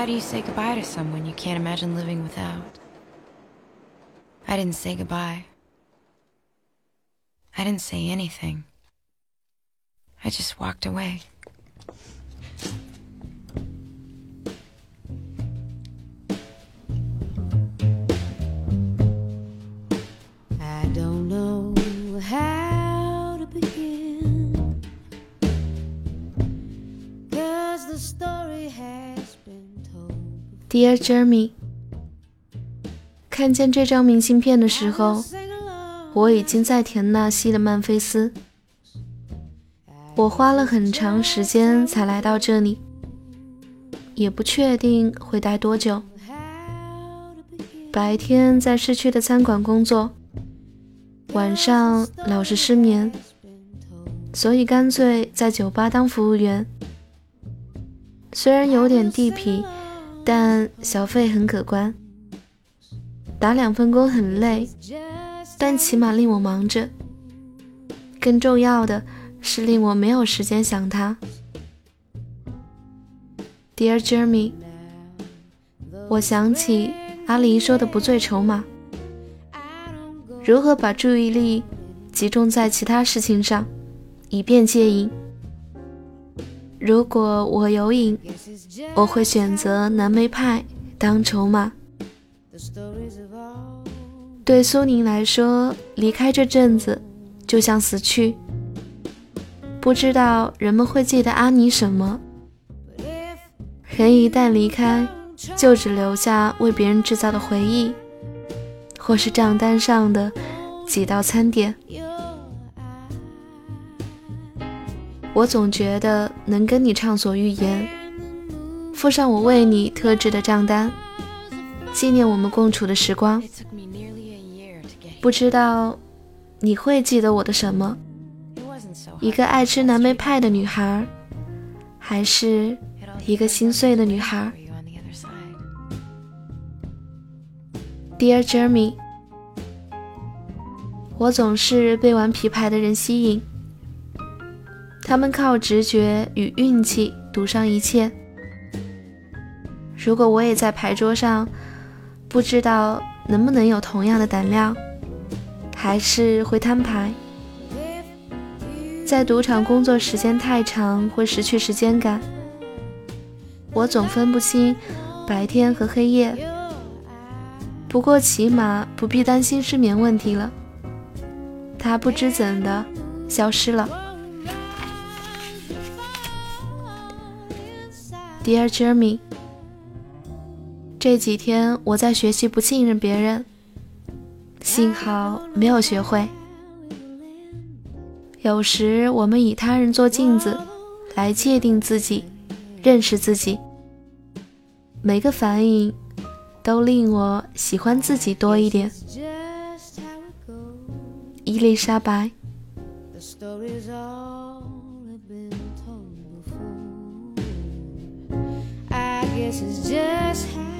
How do you say goodbye to someone you can't imagine living without? I didn't say goodbye. I didn't say anything. I just walked away. Dear Jeremy，看见这张明信片的时候，我已经在田纳西的曼菲斯。我花了很长时间才来到这里，也不确定会待多久。白天在市区的餐馆工作，晚上老是失眠，所以干脆在酒吧当服务员。虽然有点地痞，但小费很可观。打两份工很累，但起码令我忙着。更重要的是，令我没有时间想他。Dear Jeremy，我想起阿离说的“不醉筹码”，如何把注意力集中在其他事情上，以便戒瘾。如果我有瘾，我会选择蓝莓派当筹码。对苏宁来说，离开这阵子就像死去。不知道人们会记得阿尼什么。人一旦离开，就只留下为别人制造的回忆，或是账单上的几道餐点。我总觉得能跟你畅所欲言附上我为你特制的账单纪念我们共处的时光不知道你会记得我的什么？一个爱吃蓝莓派的女孩还是一个心碎的女孩 dear jeremy 我总是被玩皮牌的人吸引他们靠直觉与运气赌上一切。如果我也在牌桌上，不知道能不能有同样的胆量，还是会摊牌。在赌场工作时间太长，会失去时间感。我总分不清白天和黑夜。不过起码不必担心失眠问题了。他不知怎的消失了。Dear Jeremy，这几天我在学习不信任别人，幸好没有学会。有时我们以他人做镜子，来界定自己，认识自己。每个反应都令我喜欢自己多一点。Just how it goes. 伊丽莎白，guess it's just how